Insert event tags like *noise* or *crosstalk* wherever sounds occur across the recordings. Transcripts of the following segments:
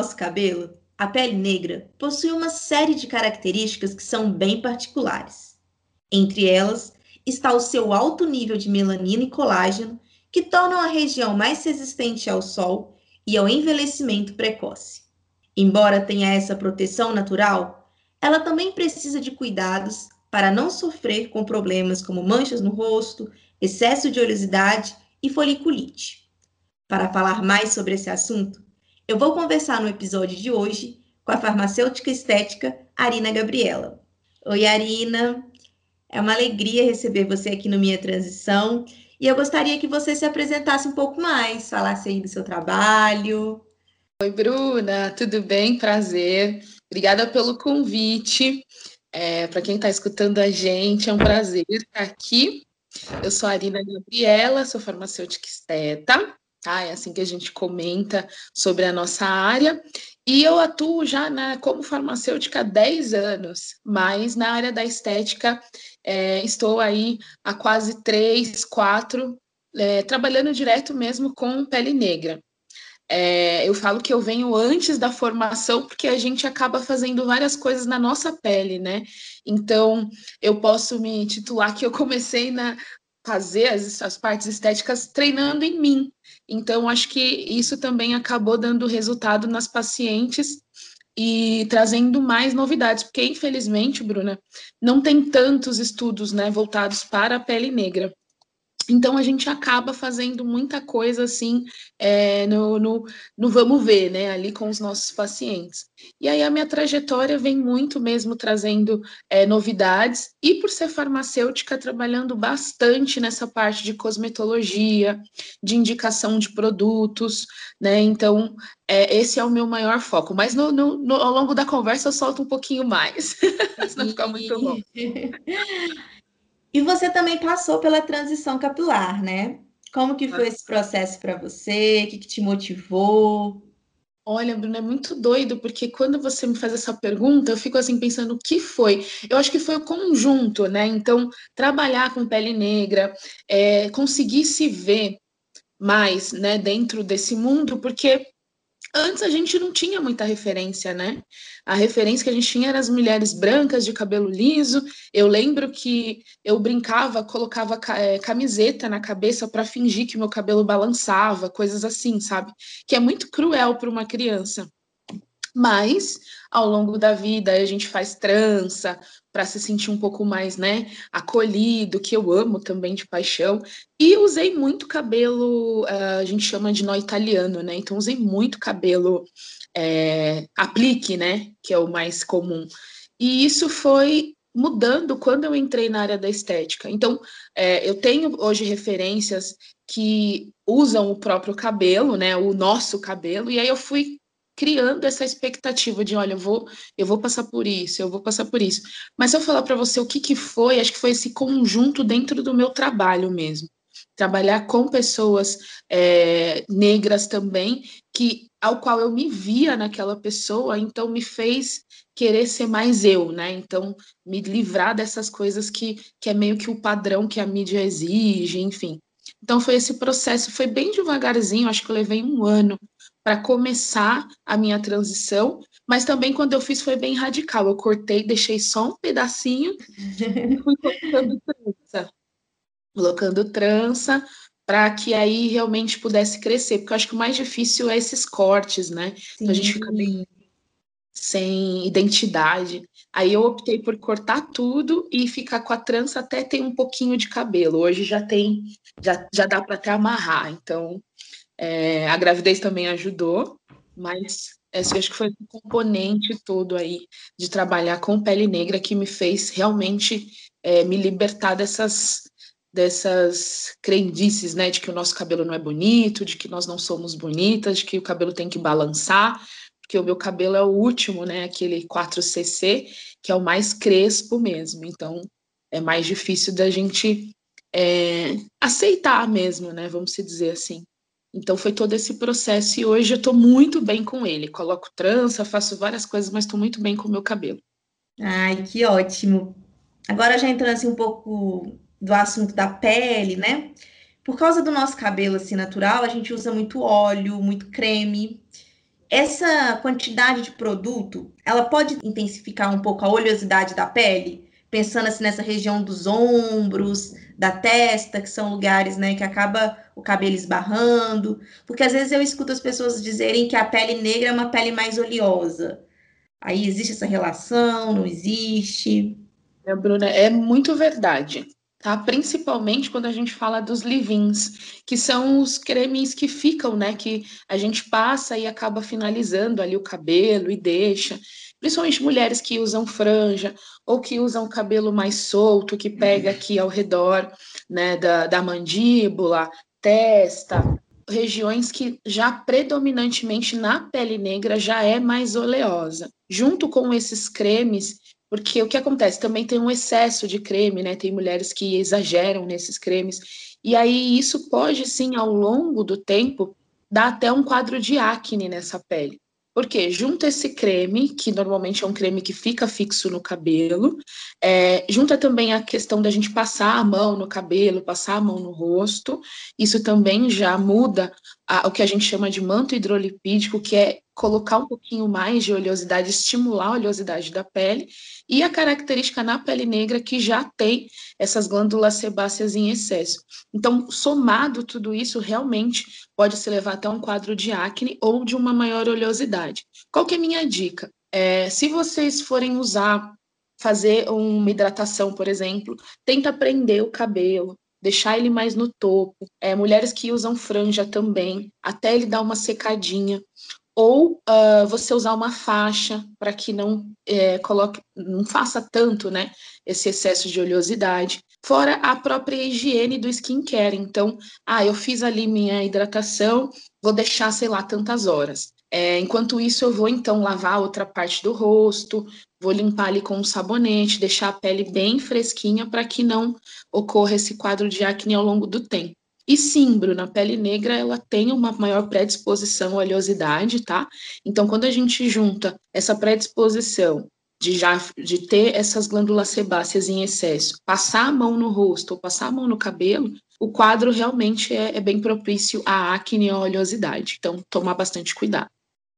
Nosso cabelo, a pele negra possui uma série de características que são bem particulares. Entre elas está o seu alto nível de melanina e colágeno, que tornam a região mais resistente ao sol e ao envelhecimento precoce. Embora tenha essa proteção natural, ela também precisa de cuidados para não sofrer com problemas como manchas no rosto, excesso de oleosidade e foliculite. Para falar mais sobre esse assunto, eu vou conversar no episódio de hoje com a farmacêutica estética Arina Gabriela. Oi, Arina. É uma alegria receber você aqui no Minha Transição e eu gostaria que você se apresentasse um pouco mais, falasse aí do seu trabalho. Oi, Bruna, tudo bem? Prazer. Obrigada pelo convite. É, Para quem está escutando a gente, é um prazer estar aqui. Eu sou a Arina Gabriela, sou farmacêutica esteta, tá? É assim que a gente comenta sobre a nossa área. E eu atuo já na, como farmacêutica há 10 anos, mas na área da estética é, estou aí há quase 3, 4, é, trabalhando direto mesmo com pele negra. É, eu falo que eu venho antes da formação, porque a gente acaba fazendo várias coisas na nossa pele, né? Então, eu posso me titular que eu comecei na, fazer as, as partes estéticas treinando em mim. Então, acho que isso também acabou dando resultado nas pacientes e trazendo mais novidades, porque infelizmente, Bruna, não tem tantos estudos né, voltados para a pele negra. Então a gente acaba fazendo muita coisa assim é, no, no, no, vamos ver, né, ali com os nossos pacientes. E aí a minha trajetória vem muito mesmo trazendo é, novidades, e por ser farmacêutica, trabalhando bastante nessa parte de cosmetologia, de indicação de produtos, né? Então, é, esse é o meu maior foco. Mas no, no, ao longo da conversa eu solto um pouquinho mais, *laughs* senão fica muito longo. *laughs* E você também passou pela transição capilar, né? Como que foi esse processo para você? O que, que te motivou? Olha, Bruno, é muito doido, porque quando você me faz essa pergunta, eu fico assim pensando o que foi. Eu acho que foi o conjunto, né? Então, trabalhar com pele negra, é, conseguir se ver mais, né, dentro desse mundo, porque Antes a gente não tinha muita referência, né? A referência que a gente tinha eram as mulheres brancas de cabelo liso. Eu lembro que eu brincava, colocava é, camiseta na cabeça para fingir que meu cabelo balançava, coisas assim, sabe? Que é muito cruel para uma criança. Mas ao longo da vida a gente faz trança para se sentir um pouco mais, né, acolhido, que eu amo também de paixão. E usei muito cabelo, uh, a gente chama de nó italiano, né? Então usei muito cabelo é, aplique, né, que é o mais comum. E isso foi mudando quando eu entrei na área da estética. Então, é, eu tenho hoje referências que usam o próprio cabelo, né, o nosso cabelo, e aí eu fui criando essa expectativa de, olha, eu vou, eu vou passar por isso, eu vou passar por isso. Mas se eu falar para você o que, que foi, acho que foi esse conjunto dentro do meu trabalho mesmo. Trabalhar com pessoas é, negras também, que ao qual eu me via naquela pessoa, então me fez querer ser mais eu, né? Então, me livrar dessas coisas que, que é meio que o padrão que a mídia exige, enfim. Então, foi esse processo, foi bem devagarzinho, acho que eu levei um ano para começar a minha transição, mas também quando eu fiz foi bem radical. Eu cortei, deixei só um pedacinho e fui *laughs* colocando trança. Colocando trança para que aí realmente pudesse crescer, porque eu acho que o mais difícil é esses cortes, né? Então a gente fica bem sem identidade. Aí eu optei por cortar tudo e ficar com a trança até ter um pouquinho de cabelo. Hoje já tem, já, já dá para até amarrar. Então é, a gravidez também ajudou, mas esse acho que foi um componente todo aí de trabalhar com pele negra que me fez realmente é, me libertar dessas dessas crendices, né, de que o nosso cabelo não é bonito, de que nós não somos bonitas, de que o cabelo tem que balançar, porque o meu cabelo é o último, né, aquele 4cc, que é o mais crespo mesmo. Então, é mais difícil da gente é, aceitar mesmo, né, vamos se dizer assim. Então foi todo esse processo e hoje eu estou muito bem com ele. Coloco trança, faço várias coisas, mas estou muito bem com o meu cabelo. Ai, que ótimo. Agora já entrando assim um pouco do assunto da pele, né? Por causa do nosso cabelo assim natural, a gente usa muito óleo, muito creme. Essa quantidade de produto, ela pode intensificar um pouco a oleosidade da pele, pensando assim nessa região dos ombros, da testa, que são lugares, né, que acaba o cabelo esbarrando, porque às vezes eu escuto as pessoas dizerem que a pele negra é uma pele mais oleosa. Aí existe essa relação, não existe? É, Bruna, é muito verdade tá? Principalmente quando a gente fala dos leave-ins, que são os cremes que ficam, né? Que a gente passa e acaba finalizando ali o cabelo e deixa. Principalmente mulheres que usam franja ou que usam cabelo mais solto, que pega aqui ao redor, né? Da, da mandíbula, testa, regiões que já predominantemente na pele negra já é mais oleosa. Junto com esses cremes, porque o que acontece? Também tem um excesso de creme, né? Tem mulheres que exageram nesses cremes. E aí isso pode, sim, ao longo do tempo, dar até um quadro de acne nessa pele. Porque junta esse creme, que normalmente é um creme que fica fixo no cabelo, é, junta também a questão da gente passar a mão no cabelo, passar a mão no rosto, isso também já muda a, o que a gente chama de manto hidrolipídico, que é colocar um pouquinho mais de oleosidade, estimular a oleosidade da pele, e a característica na pele negra que já tem essas glândulas sebáceas em excesso. Então, somado tudo isso, realmente pode se levar até um quadro de acne ou de uma maior oleosidade. Qual que é a minha dica? É, se vocês forem usar, fazer uma hidratação, por exemplo, tenta prender o cabelo, deixar ele mais no topo. É, mulheres que usam franja também, até ele dar uma secadinha ou uh, você usar uma faixa para que não é, coloque, não faça tanto, né, esse excesso de oleosidade. Fora a própria higiene do skincare. Então, ah, eu fiz ali minha hidratação, vou deixar, sei lá, tantas horas. É, enquanto isso, eu vou então lavar outra parte do rosto, vou limpar ali com um sabonete, deixar a pele bem fresquinha para que não ocorra esse quadro de acne ao longo do tempo. E sim, Bruna, a pele negra ela tem uma maior predisposição à oleosidade, tá? Então, quando a gente junta essa predisposição de já de ter essas glândulas sebáceas em excesso, passar a mão no rosto ou passar a mão no cabelo, o quadro realmente é, é bem propício à acne e à oleosidade. Então, tomar bastante cuidado.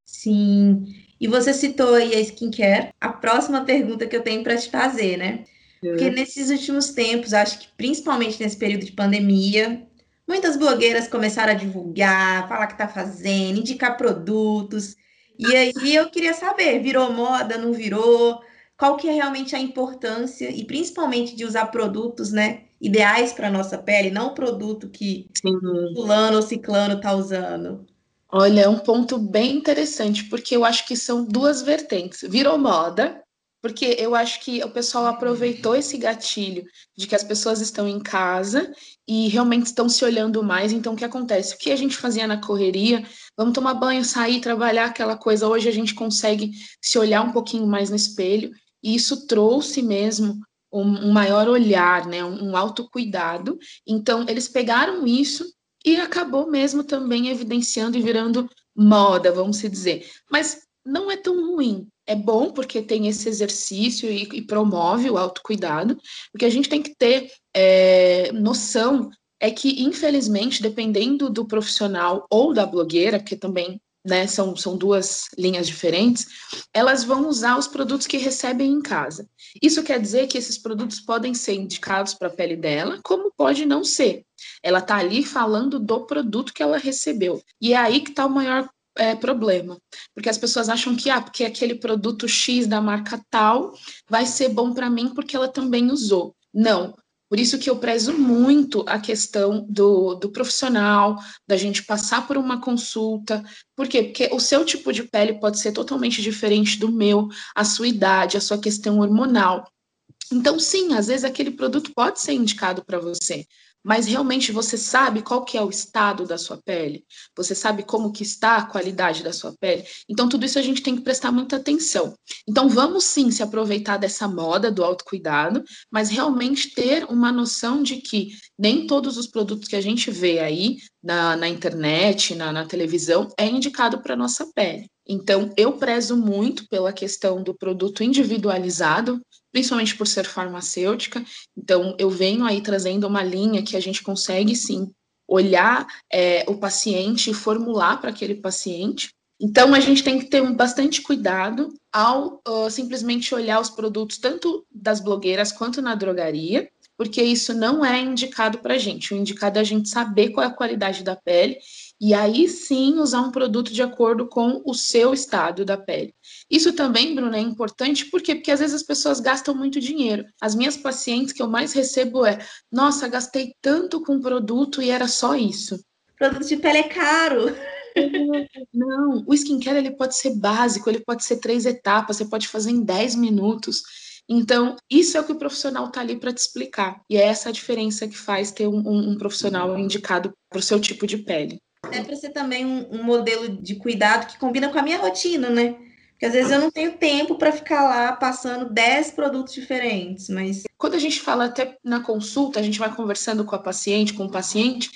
Sim. E você citou aí a skincare. A próxima pergunta que eu tenho para te fazer, né? Porque nesses últimos tempos, acho que principalmente nesse período de pandemia, Muitas blogueiras começaram a divulgar, falar que está fazendo, indicar produtos. E aí eu queria saber, virou moda, não virou? Qual que é realmente a importância e principalmente de usar produtos, né, ideais para nossa pele, não o produto que Sim. fulano ou ciclano está usando. Olha, é um ponto bem interessante, porque eu acho que são duas vertentes. Virou moda, porque eu acho que o pessoal aproveitou esse gatilho de que as pessoas estão em casa e realmente estão se olhando mais. Então, o que acontece? O que a gente fazia na correria? Vamos tomar banho, sair, trabalhar aquela coisa. Hoje a gente consegue se olhar um pouquinho mais no espelho, e isso trouxe mesmo um, maior olhar, né? um, um autocuidado. Então, eles pegaram isso e acabou mesmo também evidenciando e virando moda, vamos dizer. Mas não é tão ruim, é bom porque tem esse exercício e, e promove o autocuidado, porque a gente tem que ter é, noção é que, infelizmente, dependendo do profissional ou da blogueira, porque também né, são, são duas linhas diferentes, elas vão usar os produtos que recebem em casa. Isso quer dizer que esses produtos podem ser indicados para a pele dela, como pode não ser. Ela está ali falando do produto que ela recebeu. E é aí que está o maior é, problema. Porque as pessoas acham que, ah, porque aquele produto X da marca tal vai ser bom para mim porque ela também usou. Não. Por isso que eu prezo muito a questão do, do profissional, da gente passar por uma consulta. Por quê? Porque o seu tipo de pele pode ser totalmente diferente do meu, a sua idade, a sua questão hormonal. Então, sim, às vezes aquele produto pode ser indicado para você, mas realmente você sabe qual que é o estado da sua pele? Você sabe como que está a qualidade da sua pele? Então, tudo isso a gente tem que prestar muita atenção. Então, vamos sim se aproveitar dessa moda do autocuidado, mas realmente ter uma noção de que nem todos os produtos que a gente vê aí na, na internet, na, na televisão, é indicado para nossa pele. Então, eu prezo muito pela questão do produto individualizado, principalmente por ser farmacêutica. Então, eu venho aí trazendo uma linha que a gente consegue sim olhar é, o paciente e formular para aquele paciente. Então, a gente tem que ter um bastante cuidado ao uh, simplesmente olhar os produtos, tanto das blogueiras quanto na drogaria, porque isso não é indicado para a gente. O indicado é a gente saber qual é a qualidade da pele e aí sim usar um produto de acordo com o seu estado da pele. Isso também, Bruna, é importante por quê? Porque às vezes as pessoas gastam muito dinheiro. As minhas pacientes que eu mais recebo é: nossa, gastei tanto com produto e era só isso. Produto de pele é caro. *laughs* Não, o skincare ele pode ser básico, ele pode ser três etapas, você pode fazer em 10 minutos. Então, isso é o que o profissional está ali para te explicar. E é essa a diferença que faz ter um, um, um profissional indicado para o seu tipo de pele até para ser também um, um, modelo de cuidado que combina com a minha rotina, né? Porque às vezes eu não tenho tempo para ficar lá passando 10 produtos diferentes, mas. Quando a gente fala até na consulta, a gente vai conversando com a paciente, com o paciente,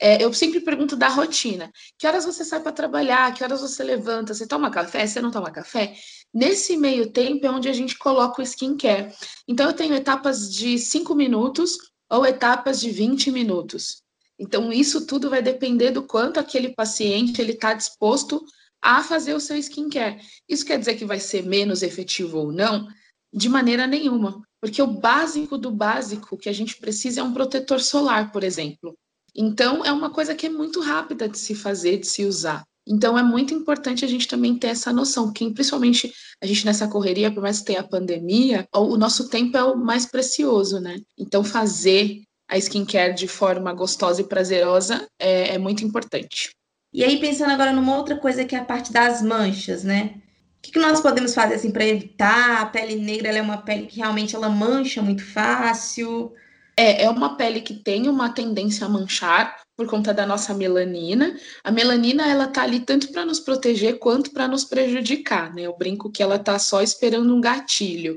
é, eu sempre pergunto da rotina. Que horas você sai para trabalhar? Que horas você levanta? Você toma café? Você não toma café? Nesse meio tempo é onde a gente coloca o skincare. Então, eu tenho etapas de 5 minutos ou etapas de 20 minutos. Então, isso tudo vai depender do quanto aquele paciente ele está disposto a fazer o seu skincare. Isso quer dizer que vai ser menos efetivo ou não? De maneira nenhuma, porque o básico do básico que a gente precisa é um protetor solar, por exemplo. Então, é uma coisa que é muito rápida de se fazer, de se usar. Então, é muito importante a gente também ter essa noção, que principalmente a gente nessa correria, por mais que tenha a pandemia, o nosso tempo é o mais precioso, né? Então, fazer a skincare de forma gostosa e prazerosa é, é muito importante. E aí, pensando agora numa outra coisa que é a parte das manchas, né? O que, que nós podemos fazer assim para evitar? A pele negra é uma pele que realmente ela mancha muito fácil. É, é uma pele que tem uma tendência a manchar por conta da nossa melanina. A melanina ela tá ali tanto para nos proteger quanto para nos prejudicar, né? Eu brinco que ela tá só esperando um gatilho.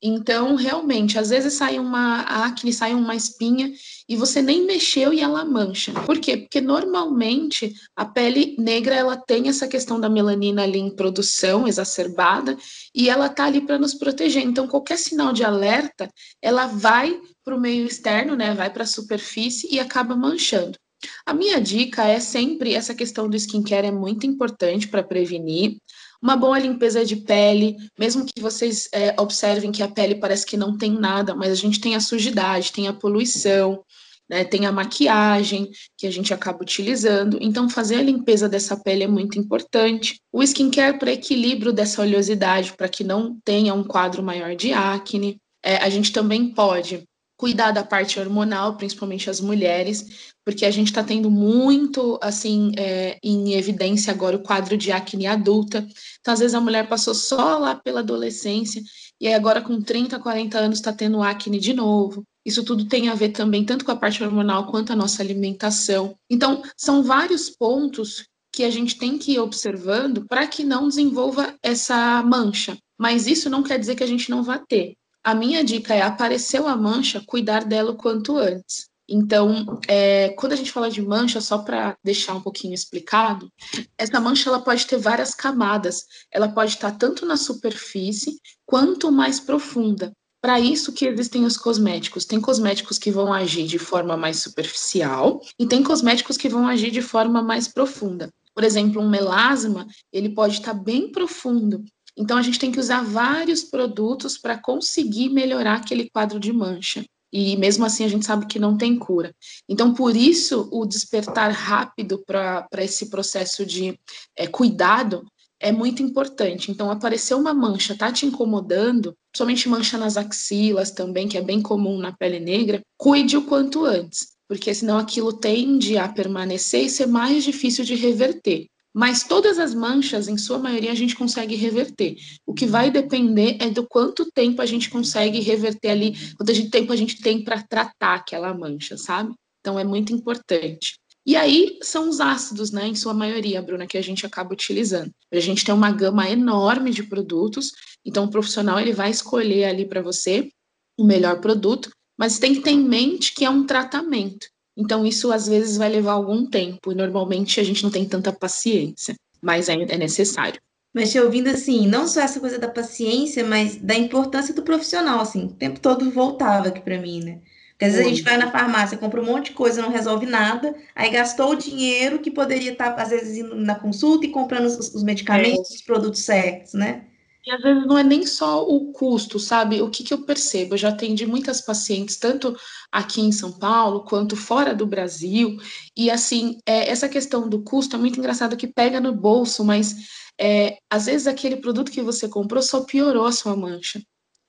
Então, realmente, às vezes sai uma acne, sai uma espinha e você nem mexeu e ela mancha. Por quê? Porque normalmente a pele negra ela tem essa questão da melanina ali em produção exacerbada e ela tá ali para nos proteger. Então, qualquer sinal de alerta, ela vai para o meio externo, né? Vai para a superfície e acaba manchando. A minha dica é sempre essa questão do skincare é muito importante para prevenir. Uma boa limpeza de pele, mesmo que vocês é, observem que a pele parece que não tem nada, mas a gente tem a sujidade, tem a poluição, né, tem a maquiagem que a gente acaba utilizando. Então, fazer a limpeza dessa pele é muito importante. O skincare para equilíbrio dessa oleosidade, para que não tenha um quadro maior de acne. É, a gente também pode cuidar da parte hormonal, principalmente as mulheres, porque a gente está tendo muito, assim, é, em evidência agora o quadro de acne adulta. Então, às vezes, a mulher passou só lá pela adolescência e aí agora com 30, 40 anos está tendo acne de novo. Isso tudo tem a ver também tanto com a parte hormonal quanto a nossa alimentação. Então, são vários pontos que a gente tem que ir observando para que não desenvolva essa mancha. Mas isso não quer dizer que a gente não vá ter. A minha dica é apareceu a mancha, cuidar dela o quanto antes. Então, é, quando a gente fala de mancha, só para deixar um pouquinho explicado, essa mancha ela pode ter várias camadas. Ela pode estar tanto na superfície quanto mais profunda. Para isso que existem os cosméticos. Tem cosméticos que vão agir de forma mais superficial e tem cosméticos que vão agir de forma mais profunda. Por exemplo, um melasma, ele pode estar bem profundo então, a gente tem que usar vários produtos para conseguir melhorar aquele quadro de mancha. E mesmo assim, a gente sabe que não tem cura. Então, por isso, o despertar rápido para esse processo de é, cuidado é muito importante. Então, apareceu uma mancha, tá te incomodando, somente mancha nas axilas também, que é bem comum na pele negra, cuide o quanto antes, porque senão aquilo tende a permanecer e ser mais difícil de reverter. Mas todas as manchas, em sua maioria, a gente consegue reverter. O que vai depender é do quanto tempo a gente consegue reverter ali, quanto tempo a gente tem para tratar aquela mancha, sabe? Então é muito importante. E aí são os ácidos, né, em sua maioria, Bruna, que a gente acaba utilizando. A gente tem uma gama enorme de produtos, então o profissional ele vai escolher ali para você o melhor produto, mas tem que ter em mente que é um tratamento. Então isso às vezes vai levar algum tempo, e normalmente a gente não tem tanta paciência, mas é, é necessário. Mas te ouvindo assim, não só essa coisa da paciência, mas da importância do profissional, assim, o tempo todo voltava aqui para mim, né? Porque às vezes a gente vai na farmácia, compra um monte de coisa, não resolve nada, aí gastou o dinheiro que poderia estar, às vezes, indo na consulta e comprando os, os medicamentos, é. os produtos certos, né? E às vezes não é nem só o custo, sabe? O que, que eu percebo? Eu já atendi muitas pacientes, tanto aqui em São Paulo quanto fora do Brasil, e assim, é, essa questão do custo é muito engraçado que pega no bolso, mas é, às vezes aquele produto que você comprou só piorou a sua mancha.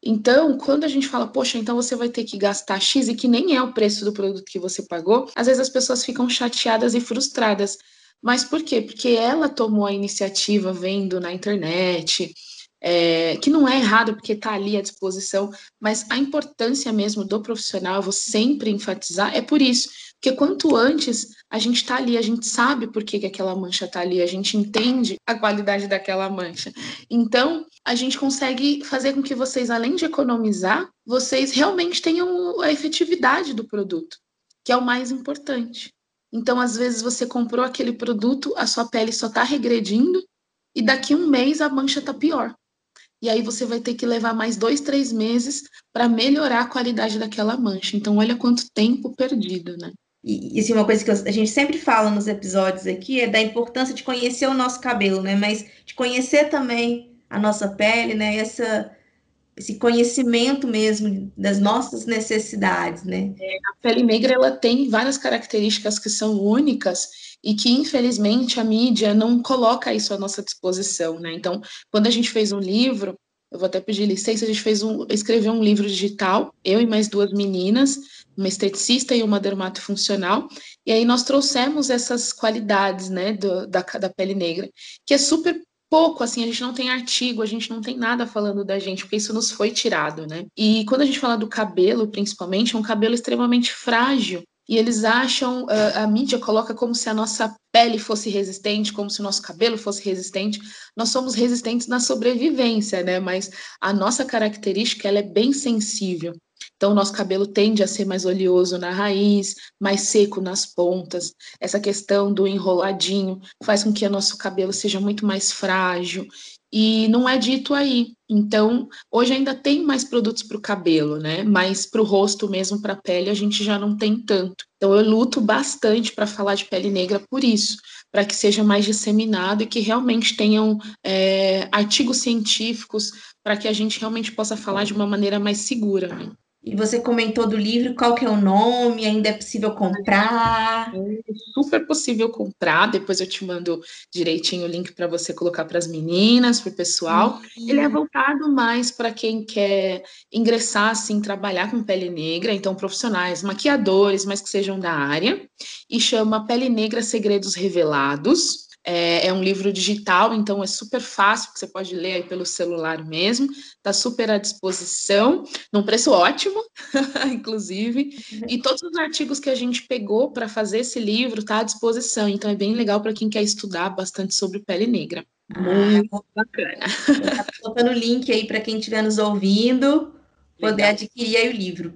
Então, quando a gente fala, poxa, então você vai ter que gastar X e que nem é o preço do produto que você pagou, às vezes as pessoas ficam chateadas e frustradas. Mas por quê? Porque ela tomou a iniciativa vendo na internet, é, que não é errado porque está ali à disposição, mas a importância mesmo do profissional, eu vou sempre enfatizar, é por isso. Porque quanto antes a gente está ali, a gente sabe por que, que aquela mancha está ali, a gente entende a qualidade daquela mancha. Então, a gente consegue fazer com que vocês, além de economizar, vocês realmente tenham a efetividade do produto, que é o mais importante. Então, às vezes, você comprou aquele produto, a sua pele só está regredindo, e daqui um mês a mancha está pior. E aí você vai ter que levar mais dois, três meses para melhorar a qualidade daquela mancha. Então, olha quanto tempo perdido, né? E, assim, uma coisa que a gente sempre fala nos episódios aqui é da importância de conhecer o nosso cabelo, né? Mas de conhecer também a nossa pele, né? Essa, esse conhecimento mesmo das nossas necessidades, né? É, a pele negra, ela tem várias características que são únicas e que, infelizmente, a mídia não coloca isso à nossa disposição, né? Então, quando a gente fez um livro, eu vou até pedir licença, a gente fez um, escreveu um livro digital, eu e mais duas meninas, uma esteticista e uma dermatofuncional, e aí nós trouxemos essas qualidades, né, do, da, da pele negra, que é super pouco, assim, a gente não tem artigo, a gente não tem nada falando da gente, porque isso nos foi tirado, né? E quando a gente fala do cabelo, principalmente, é um cabelo extremamente frágil, e eles acham, a, a mídia coloca como se a nossa pele fosse resistente, como se o nosso cabelo fosse resistente. Nós somos resistentes na sobrevivência, né? Mas a nossa característica ela é bem sensível. Então, o nosso cabelo tende a ser mais oleoso na raiz, mais seco nas pontas. Essa questão do enroladinho faz com que o nosso cabelo seja muito mais frágil. E não é dito aí. Então, hoje ainda tem mais produtos para o cabelo, né? Mas para o rosto mesmo, para a pele, a gente já não tem tanto. Então, eu luto bastante para falar de pele negra por isso, para que seja mais disseminado e que realmente tenham é, artigos científicos para que a gente realmente possa falar de uma maneira mais segura. Né? E você comentou do livro, qual que é o nome? Ainda é possível comprar? É super possível comprar. Depois eu te mando direitinho o link para você colocar para as meninas, para o pessoal. Uhum. Ele é voltado mais para quem quer ingressar, assim, trabalhar com pele negra, então profissionais, maquiadores, mas que sejam da área. E chama Pele Negra Segredos Revelados. É, é, um livro digital, então é super fácil, que você pode ler aí pelo celular mesmo, está super à disposição, num preço ótimo, *laughs* inclusive, e todos os artigos que a gente pegou para fazer esse livro está à disposição, então é bem legal para quem quer estudar bastante sobre pele negra. Muito ah, bacana. Estou colocando o link aí para quem estiver nos ouvindo, poder legal. adquirir aí o livro.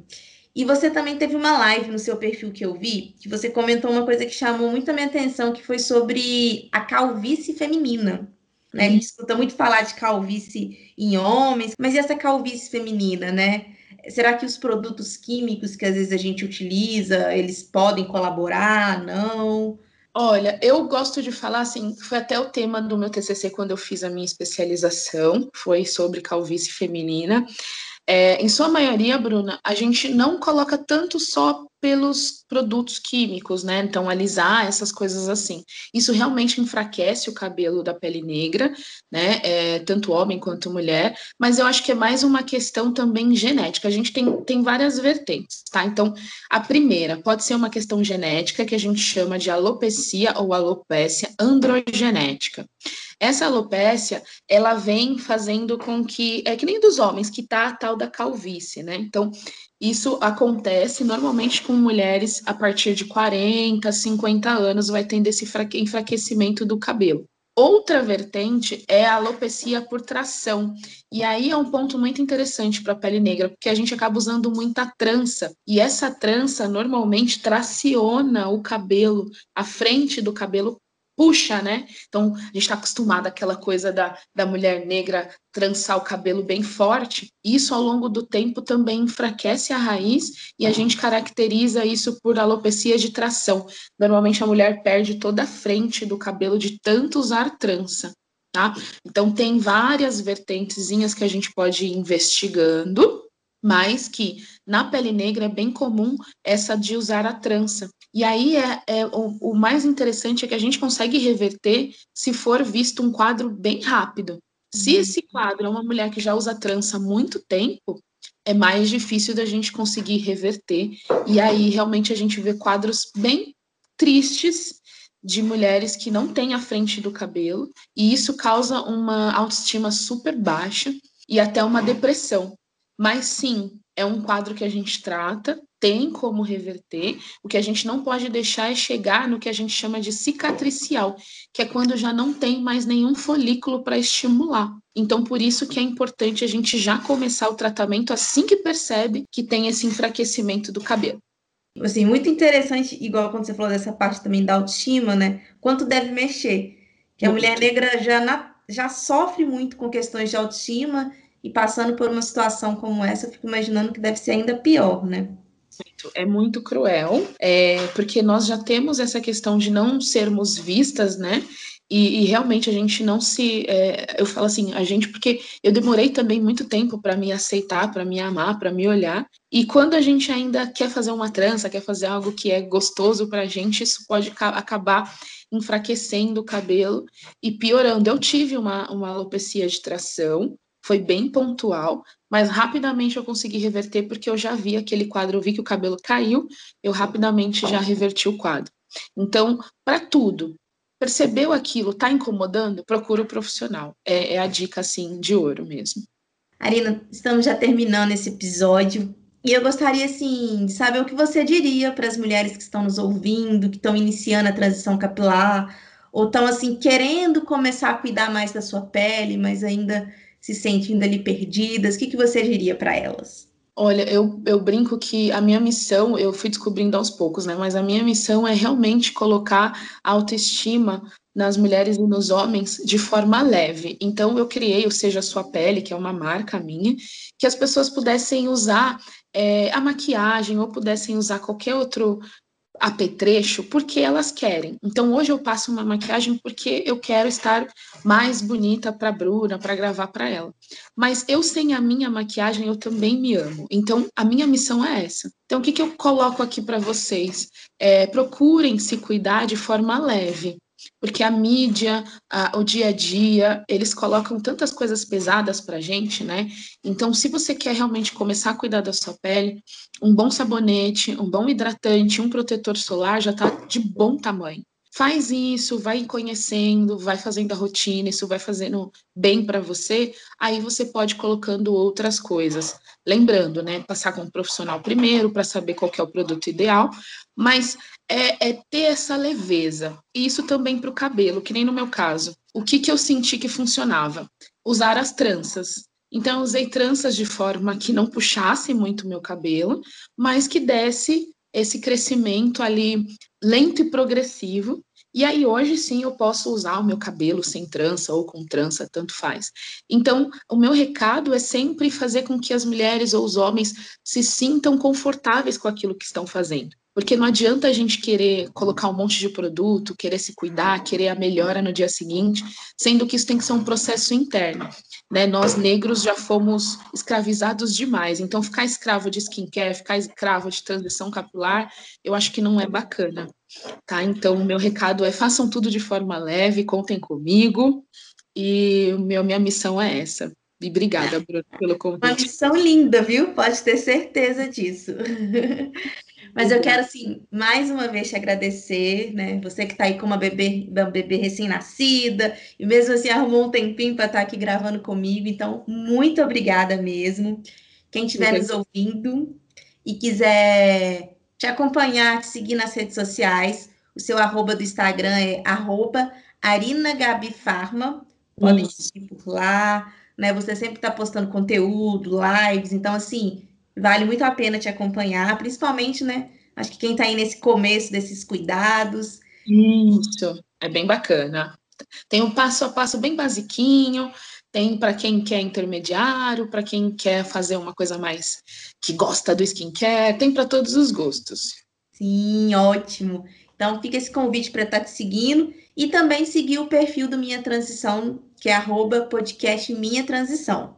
E você também teve uma live no seu perfil que eu vi, que você comentou uma coisa que chamou muito a minha atenção, que foi sobre a calvície feminina. Né? A gente escuta muito falar de calvície em homens, mas e essa calvície feminina, né? Será que os produtos químicos que às vezes a gente utiliza, eles podem colaborar? Não? Olha, eu gosto de falar assim, foi até o tema do meu TCC quando eu fiz a minha especialização, foi sobre calvície feminina. É, em sua maioria, Bruna, a gente não coloca tanto só pelos produtos químicos, né? Então, alisar essas coisas assim. Isso realmente enfraquece o cabelo da pele negra, né? É, tanto homem quanto mulher, mas eu acho que é mais uma questão também genética. A gente tem, tem várias vertentes, tá? Então, a primeira pode ser uma questão genética que a gente chama de alopecia ou alopécia androgenética. Essa alopécia, ela vem fazendo com que, é que nem dos homens, que tá a tal da calvície, né? Então, isso acontece normalmente com mulheres a partir de 40, 50 anos, vai tendo esse enfraquecimento do cabelo. Outra vertente é a alopecia por tração. E aí é um ponto muito interessante para a pele negra, porque a gente acaba usando muita trança. E essa trança normalmente traciona o cabelo, a frente do cabelo puxa, né? Então, a gente está acostumado àquela coisa da, da mulher negra trançar o cabelo bem forte. Isso, ao longo do tempo, também enfraquece a raiz e a gente caracteriza isso por alopecia de tração. Normalmente, a mulher perde toda a frente do cabelo de tanto usar trança. Tá? Então, tem várias vertentezinhas que a gente pode ir investigando, mas que na pele negra é bem comum essa de usar a trança. E aí é, é o, o, mais interessante é que a gente consegue reverter se for visto um quadro bem rápido. Se uhum. esse quadro é uma mulher que já usa trança há muito tempo, é mais difícil da gente conseguir reverter. E aí realmente a gente vê quadros bem tristes de mulheres que não têm a frente do cabelo, e isso causa uma autoestima super baixa e até uma depressão. Mas sim, é um quadro que a gente trata, tem como reverter. O que a gente não pode deixar é chegar no que a gente chama de cicatricial, que é quando já não tem mais nenhum folículo para estimular. Então, por isso que é importante a gente já começar o tratamento assim que percebe que tem esse enfraquecimento do cabelo. Assim, muito interessante, igual quando você falou dessa parte também da autoestima, né? Quanto deve mexer. Que a muito. mulher negra já, na, já sofre muito com questões de autoestima e passando por uma situação como essa, eu fico imaginando que deve ser ainda pior, né? É muito cruel, é, porque nós já temos essa questão de não sermos vistas, né? E, e, realmente a gente não se. É, eu falo assim, a gente, porque eu demorei também muito tempo para me aceitar, para me amar, para me olhar. E quando a gente ainda quer fazer uma trança, quer fazer algo que é gostoso para a gente, isso pode acabar enfraquecendo o cabelo e piorando. Eu tive uma, uma alopecia de tração, foi bem pontual, mas rapidamente eu consegui reverter porque eu já vi aquele quadro, eu vi que o cabelo caiu, eu rapidamente já reverti o quadro. Então, para tudo, percebeu aquilo, está incomodando, procura o profissional. É, é, a dica, assim, de ouro mesmo. Arina, estamos já terminando esse episódio. E eu gostaria, assim, de saber o que você diria para as mulheres que estão nos ouvindo, que estão iniciando a transição capilar, ou estão, assim, querendo começar a cuidar mais da sua pele, mas ainda se sentindo ali perdidas? O que, que você diria para elas? Olha, eu, eu brinco que a minha missão, eu fui descobrindo aos poucos, né? Mas a minha missão é realmente colocar a autoestima nas mulheres e nos homens de forma leve. Então, eu criei o Seja Sua Pele, que é uma marca minha, que as pessoas pudessem usar é, a maquiagem ou pudessem usar qualquer outro apetrecho porque elas querem. Então hoje eu passo uma maquiagem porque eu quero estar mais bonita para Bruna, para gravar para ela. Mas eu sem a minha maquiagem eu também me amo. Então a minha missão é essa. Então o que, que eu coloco aqui para vocês? É, procurem se cuidar de forma leve porque a mídia, a, o dia a dia, eles colocam tantas coisas pesadas para gente, né? Então, se você quer realmente começar a cuidar da sua pele, um bom sabonete, um bom hidratante, um protetor solar já está de bom tamanho. Faz isso, vai conhecendo, vai fazendo a rotina, isso vai fazendo bem para você, aí você pode colocando outras coisas. Lembrando, né, passar com um profissional primeiro para saber qual é o produto ideal, mas é, é ter essa leveza. E isso também para o cabelo, que nem no meu caso. O que, que eu senti que funcionava? Usar as tranças. Então, usei tranças de forma que não puxasse muito meu cabelo, mas que desse esse crescimento ali lento e progressivo. E aí hoje sim eu posso usar o meu cabelo sem trança ou com trança, tanto faz. Então, o meu recado é sempre fazer com que as mulheres ou os homens se sintam confortáveis com aquilo que estão fazendo. Porque não adianta a gente querer colocar um monte de produto, querer se cuidar, querer a melhora no dia seguinte, sendo que isso tem que ser um processo interno. Né? Nós negros já fomos escravizados demais, então ficar escravo de skincare, ficar escravo de transição capilar, eu acho que não é bacana. Tá? Então, o meu recado é façam tudo de forma leve, contem comigo, e meu, minha missão é essa. E obrigada, Bruno, pelo *laughs* convite. Uma missão linda, viu? Pode ter certeza disso. *laughs* Mas eu quero, assim, mais uma vez te agradecer, né? Você que está aí com uma bebê, uma bebê recém-nascida, e mesmo assim arrumou um tempinho para estar tá aqui gravando comigo. Então, muito obrigada mesmo. Quem estiver nos ouvindo e quiser te acompanhar, te seguir nas redes sociais, o seu arroba do Instagram é arroba arinagabifarma. Podem seguir por lá, né? Você sempre está postando conteúdo, lives, então assim Vale muito a pena te acompanhar, principalmente, né? Acho que quem está aí nesse começo desses cuidados. Isso, é bem bacana. Tem um passo a passo bem basiquinho, tem para quem quer intermediário, para quem quer fazer uma coisa mais que gosta do skincare, tem para todos os gostos. Sim, ótimo. Então fica esse convite para estar tá te seguindo e também seguir o perfil do Minha Transição, que é arroba podcast Minha Transição.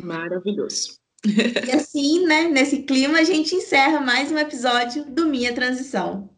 Maravilhoso. E assim, né, nesse clima, a gente encerra mais um episódio do Minha Transição.